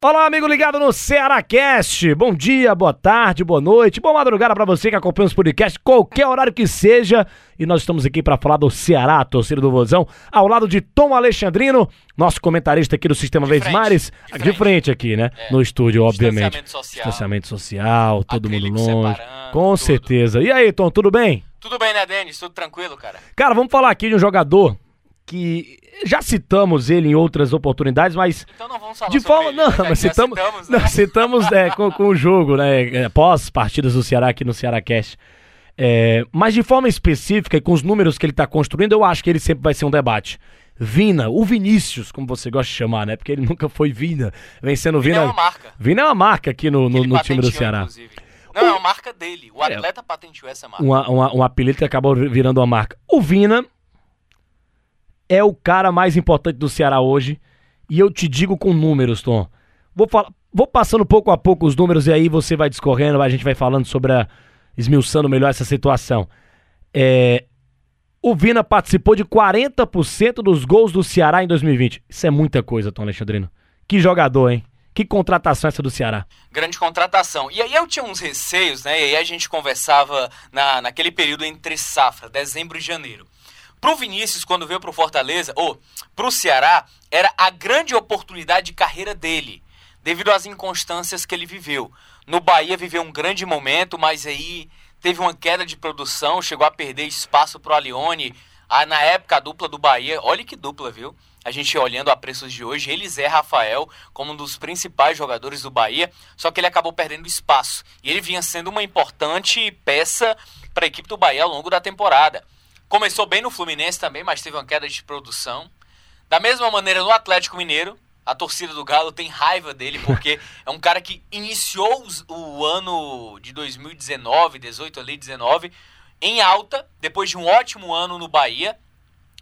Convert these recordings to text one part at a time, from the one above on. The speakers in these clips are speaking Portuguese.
Olá, amigo ligado no Ceará Cast. Bom dia, boa tarde, boa noite, boa madrugada para você que acompanha os podcasts, qualquer horário que seja. E nós estamos aqui para falar do Ceará, torcida do Vozão, ao lado de Tom Alexandrino, nosso comentarista aqui do Sistema De frente, Mares, de de frente. frente aqui, né? É. No estúdio, obviamente. Distanciamento social. Distanciamento social, todo mundo Acrílico longe. separando, Com tudo. certeza. E aí, Tom, tudo bem? Tudo bem, né, Denis? Tudo tranquilo, cara? Cara, vamos falar aqui de um jogador que já citamos ele em outras oportunidades, mas Então não vamos falar de forma. ele, Não, né? Já mas citamos. citamos, não, né? citamos é, com, com o jogo, né? é, Pós partidas do Ceará aqui no Ceará Cast. É, mas de forma específica e com os números que ele tá construindo, eu acho que ele sempre vai ser um debate. Vina, o Vinícius, como você gosta de chamar, né? Porque ele nunca foi Vina. Vencendo Vina Vina. é uma marca. Vina é uma marca aqui no, no, no time do Ceará. inclusive. Não, é uma marca dele. O É. atleta patenteou essa marca. uma, uma- um apelido que acabou virando uma marca. O Vina é o cara mais importante do Ceará hoje. E eu te digo com números, Tom. Vou, falar, vou passando pouco a pouco os números e aí você vai discorrendo, a gente vai falando sobre a. esmiuçando melhor essa situação. É, o Vina participou de 40% dos gols do Ceará em 2020. Isso é muita coisa, Tom Alexandrino. Que jogador, hein? Que contratação essa do Ceará. Grande contratação. E aí eu tinha uns receios, né? E aí a gente conversava na, naquele período entre safra, dezembro e janeiro. Pro Vinícius, quando veio pro Fortaleza, ou pro Ceará, era a grande oportunidade de carreira dele, devido às inconstâncias que ele viveu. No Bahia viveu um grande momento, mas aí teve uma queda de produção, chegou a perder espaço pro Alione. Ah, na época, a dupla do Bahia, olha que dupla, viu? A gente olhando a preços de hoje, ele Zé Rafael como um dos principais jogadores do Bahia, só que ele acabou perdendo espaço. E ele vinha sendo uma importante peça para a equipe do Bahia ao longo da temporada. Começou bem no Fluminense também, mas teve uma queda de produção. Da mesma maneira no Atlético Mineiro, a torcida do Galo tem raiva dele porque é um cara que iniciou o ano de 2019, 18 ali, 19, em alta, depois de um ótimo ano no Bahia,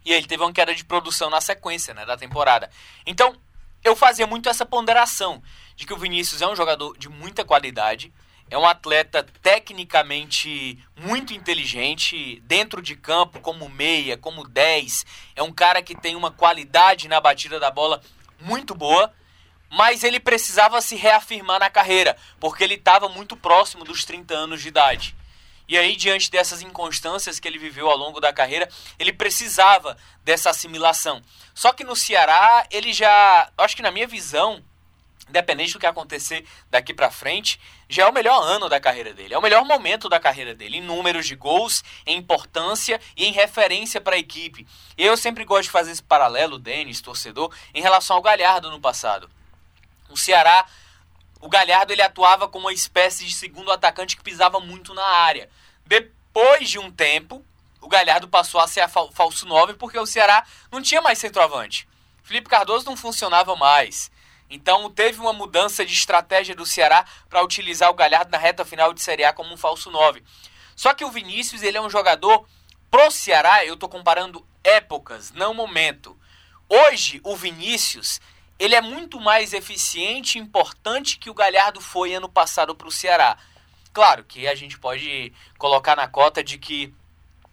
e ele teve uma queda de produção na sequência né, da temporada. Então, eu fazia muito essa ponderação de que o Vinícius é um jogador de muita qualidade, é um atleta tecnicamente muito inteligente, dentro de campo, como meia, como 10. É um cara que tem uma qualidade na batida da bola muito boa, mas ele precisava se reafirmar na carreira, porque ele estava muito próximo dos 30 anos de idade. E aí, diante dessas inconstâncias que ele viveu ao longo da carreira, ele precisava dessa assimilação. Só que no Ceará, ele já, acho que na minha visão, independente do que acontecer daqui pra frente, já é o melhor ano da carreira dele, é o melhor momento da carreira dele, em números de gols, em importância e em referência para a equipe. E eu sempre gosto de fazer esse paralelo, Denis, torcedor, em relação ao Galhardo no passado. O Ceará, o Galhardo ele atuava como uma espécie de segundo atacante que pisava muito na área. Depois de um tempo, o Galhardo passou a ser falso 9 porque o Ceará não tinha mais centroavante. Felipe Cardoso não funcionava mais. Então teve uma mudança de estratégia do Ceará para utilizar o Galhardo na reta final de Série A como um falso 9. Só que o Vinícius, ele é um jogador pro Ceará, eu tô comparando épocas, não momento. Hoje, o Vinícius, ele é muito mais eficiente e importante que o Galhardo foi ano passado pro Ceará. Claro que a gente pode colocar na cota de que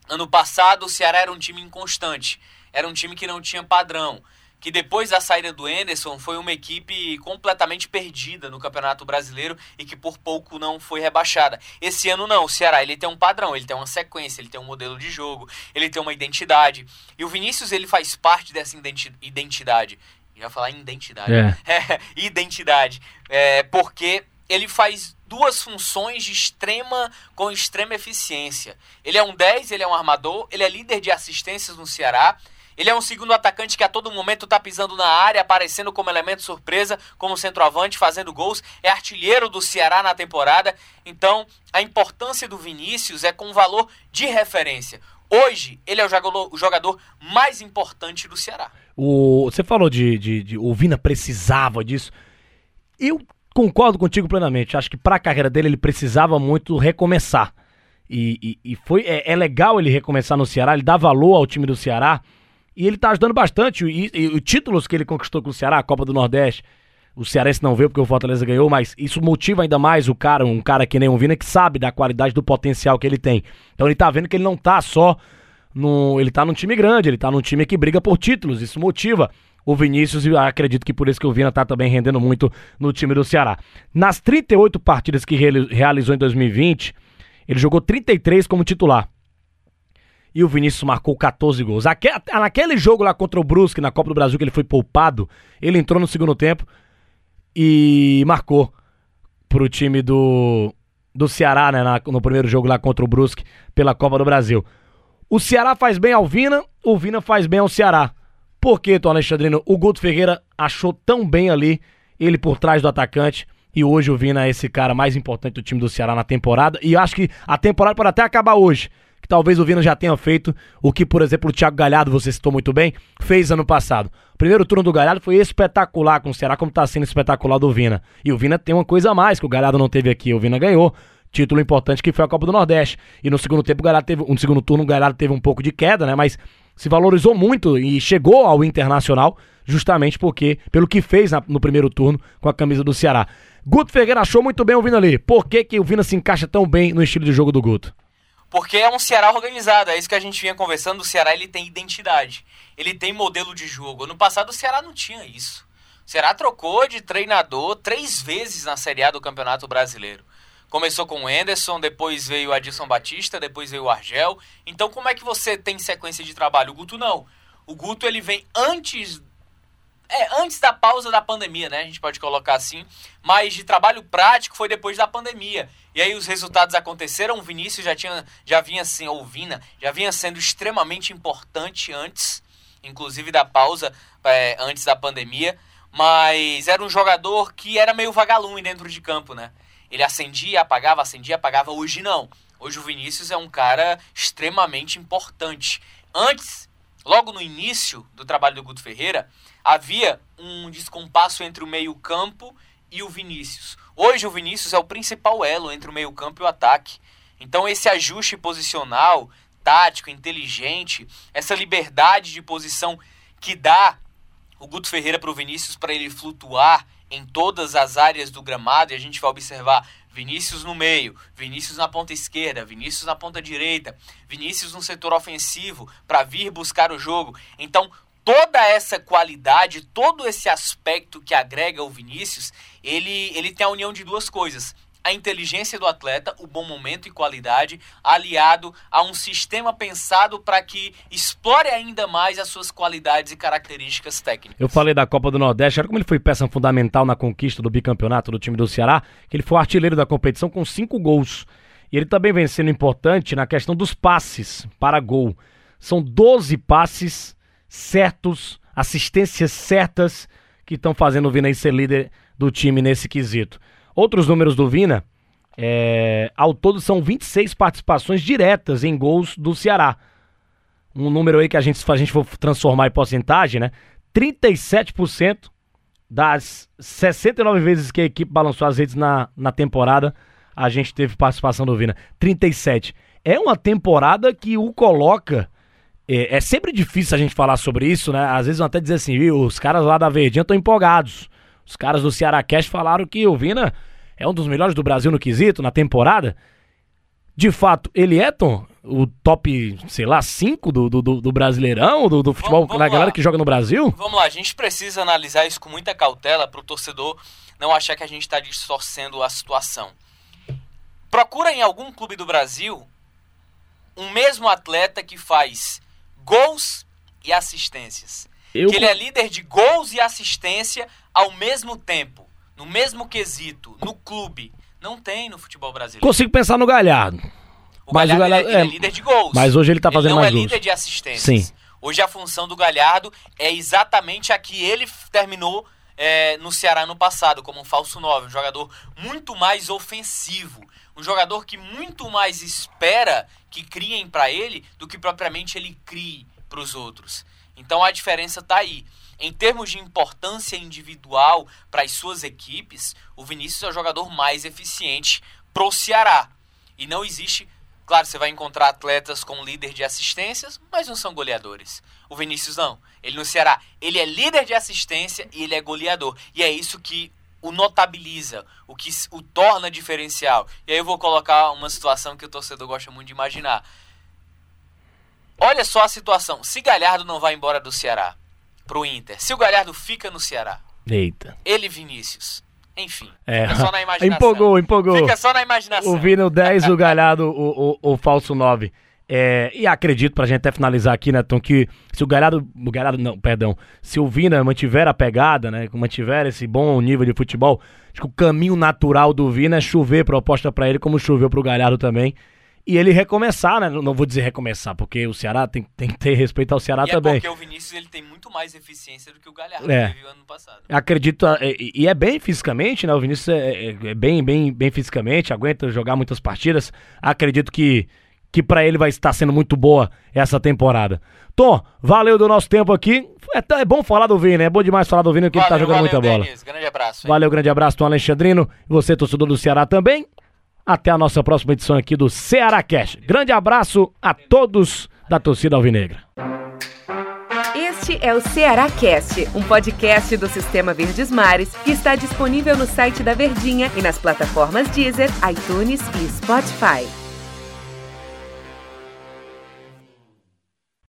ano passado o Ceará era um time inconstante, era um time que não tinha padrão, que depois da saída do Enderson foi uma equipe completamente perdida no Campeonato Brasileiro e que por pouco não foi rebaixada. Esse ano não, o Ceará ele tem um padrão, ele tem uma sequência, ele tem um modelo de jogo, ele tem uma identidade. E o Vinícius ele faz parte dessa identi- identidade. Já falar em identidade. É. É, identidade. É, porque ele faz duas funções de extrema com extrema eficiência. Ele é um 10, ele é um armador, ele é líder de assistências no Ceará. Ele é um segundo atacante que a todo momento tá pisando na área, aparecendo como elemento surpresa, como centroavante, fazendo gols. É artilheiro do Ceará na temporada. Então, a importância do Vinícius é com valor de referência. Hoje, ele é o jogador, mais importante do Ceará. O, você falou de, de, de- O Vina precisava disso. Eu concordo contigo plenamente. Acho que pra carreira dele ele precisava muito recomeçar. E, e, e foi, é, é legal ele recomeçar no Ceará, ele dá valor ao time do Ceará. E ele tá ajudando bastante. E, e os títulos que ele conquistou com o Ceará, a Copa do Nordeste, O Cearense não veio porque o Fortaleza ganhou, mas isso motiva ainda mais o cara, um cara que nem o Vina, que sabe da qualidade do potencial que ele tem. Então ele tá vendo que ele não tá só no. Ele tá num time grande, ele tá num time que briga por títulos. Isso motiva o Vinícius e acredito que por isso que o Vina tá também rendendo muito no time do Ceará. Nas 38 partidas que realizou em 2020, ele jogou 33 como titular. E o Vinícius marcou 14 gols. naquele jogo lá contra o Brusque, na Copa do Brasil, que ele foi poupado, ele entrou no segundo tempo e marcou pro time do, do Ceará, né, na, no primeiro jogo lá contra o Brusque pela Copa do Brasil. O Ceará faz bem ao Vina, o Vina faz bem ao Ceará. Por que, Tom Alexandrino? O Guto Ferreira achou tão bem ali, ele por trás do atacante, e hoje o Vina é esse cara mais importante do time do Ceará na temporada, e acho que a temporada pode até acabar hoje que talvez o Vina já tenha feito o que, por exemplo, o Thiago Galhardo, você citou muito bem, fez ano passado. O primeiro turno do Galhardo foi espetacular com o Ceará, como está sendo espetacular do Vina. E o Vina tem uma coisa a mais que o Galhardo não teve aqui. O Vina ganhou título importante que foi a Copa do Nordeste. E no segundo tempo, o Galhardo teve, no segundo turno, o Galhardo teve um pouco de queda, né? Mas se valorizou muito e chegou ao Internacional justamente porque pelo que fez na, no primeiro turno com a camisa do Ceará. Guto Ferreira achou muito bem o Vina ali. Por que, que o Vina se encaixa tão bem no estilo de jogo do Guto? Porque é um Ceará organizado, é isso que a gente vinha conversando. O Ceará ele tem identidade, ele tem modelo de jogo. No passado o Ceará não tinha isso. O Ceará trocou de treinador três vezes na Série A do Campeonato Brasileiro. Começou com o Enderson, depois veio o Adilson Batista, depois veio o Argel. Então como é que você tem sequência de trabalho? O Guto não. O Guto ele vem antes é, antes da pausa da pandemia, né? A gente pode colocar assim. Mas de trabalho prático foi depois da pandemia. E aí os resultados aconteceram. O Vinícius já tinha, já vinha assim, ou Vina, já vinha sendo extremamente importante antes, inclusive da pausa, é, antes da pandemia. Mas era um jogador que era meio vagalume dentro de campo, né? Ele acendia, apagava, acendia, apagava. Hoje não. Hoje o Vinícius é um cara extremamente importante. Antes, logo no início do trabalho do Guto Ferreira, havia um descompasso entre o meio-campo e o Vinícius. Hoje o Vinícius é o principal elo entre o meio-campo e o ataque. Então esse ajuste posicional, tático, inteligente, essa liberdade de posição que dá o Guto Ferreira para o Vinícius para ele flutuar em todas as áreas do gramado e a gente vai observar Vinícius no meio, Vinícius na ponta esquerda, Vinícius na ponta direita, Vinícius no setor ofensivo para vir buscar o jogo. Então, toda essa qualidade, todo esse aspecto que agrega o Vinícius, ele, ele tem a união de duas coisas. A inteligência do atleta, o bom momento e qualidade, aliado a um sistema pensado para que explore ainda mais as suas qualidades e características técnicas. Eu falei da Copa do Nordeste, olha como ele foi peça fundamental na conquista do bicampeonato do time do Ceará, que ele foi artilheiro da competição com cinco gols. E ele também vem sendo importante na questão dos passes para gol. São 12 passes certos, assistências certas que estão fazendo o Vina ser líder do time nesse quesito. Outros números do Vina, é, ao todo são 26 participações diretas em gols do Ceará. Um número aí que a gente, se a gente for transformar em porcentagem, né? 37% das 69 vezes que a equipe balançou as redes na, na temporada, a gente teve participação do Vina. 37. É uma temporada que o coloca é, é, sempre difícil a gente falar sobre isso, né? Às vezes vão até dizer assim, viu, os caras lá da Verdinha estão empolgados. Os caras do Ceará Cast falaram que o Vina é um dos melhores do Brasil no quesito, na temporada. De fato, ele é, Tom, o top, sei lá, 5 do, do, do, Brasileirão, do, do futebol, vamos, vamos da galera que joga no Brasil? Vamos lá, a gente precisa analisar isso com muita cautela para o torcedor não achar que a gente está distorcendo a situação. Procura em algum clube do Brasil um mesmo atleta que faz gols e assistências. Eu... Que ele é líder de gols e assistência ao mesmo tempo, no mesmo quesito, no clube. Não tem no futebol brasileiro. Consigo pensar no Galhardo. O mas Galhardo, o Galhardo é, é, líder de gols. Mas hoje ele tá fazendo ele não mais é líder de assistências. Sim. Hoje a função do Galhardo é exatamente a que ele terminou é, no Ceará no passado, como um falso 9, um jogador muito mais ofensivo, um jogador que muito mais espera que criem para ele do que propriamente ele crie para os outros. Então a diferença está aí. Em termos de importância individual para as suas equipes, o Vinícius é o jogador mais eficiente pro Ceará. E não existe Claro, você vai encontrar atletas com líder de assistências, mas não são goleadores. O Vinícius não. Ele no Ceará, ele é líder de assistência e ele é goleador. E é isso que o notabiliza, o que o torna diferencial. E aí eu vou colocar uma situação que o torcedor gosta muito de imaginar. Olha só a situação. Se Galhardo não vai embora do Ceará pro Inter, se o Galhardo fica no Ceará, Eita. ele Vinícius. Enfim, É. fica só na imaginação. Empolgou, empolgou. Fica só na imaginação. O Vino 10, o Galhardo, o, o, o falso 9. É, e acredito, pra gente até finalizar aqui, né, Tom, que se o Galhardo, o Galhardo, não, perdão, se o Vina mantiver a pegada, né, mantiver esse bom nível de futebol, acho que o caminho natural do Vina é chover proposta pra ele, como choveu pro Galhardo também, e ele recomeçar, né, não vou dizer recomeçar, porque o Ceará tem, tem que ter respeito ao Ceará E é também. porque o Vinícius ele tem muito mais eficiência do que o Galhardo É. teve ano passado. Acredito, é, e é bem fisicamente, né? O Vinícius é, é- é bem, bem, bem fisicamente, aguenta jogar muitas partidas. Acredito que, que para ele vai estar sendo muito boa essa temporada. Tom, valeu do nosso tempo aqui. É, t- é bom falar do Vini, é bom demais falar do Vini, porque ele tá Valeu, jogando valeu, muita bola. Denis. Grande abraço. hein? Valeu, grande abraço, Tom Alexandrino. Você, torcedor do Ceará também. Até a nossa próxima edição aqui do Ceará Cash. Grande abraço a todos da torcida alvinegra. Este é o Ceará Cast, um podcast do Sistema Verdes Mares que está disponível no site da Verdinha e nas plataformas Deezer, iTunes e Spotify.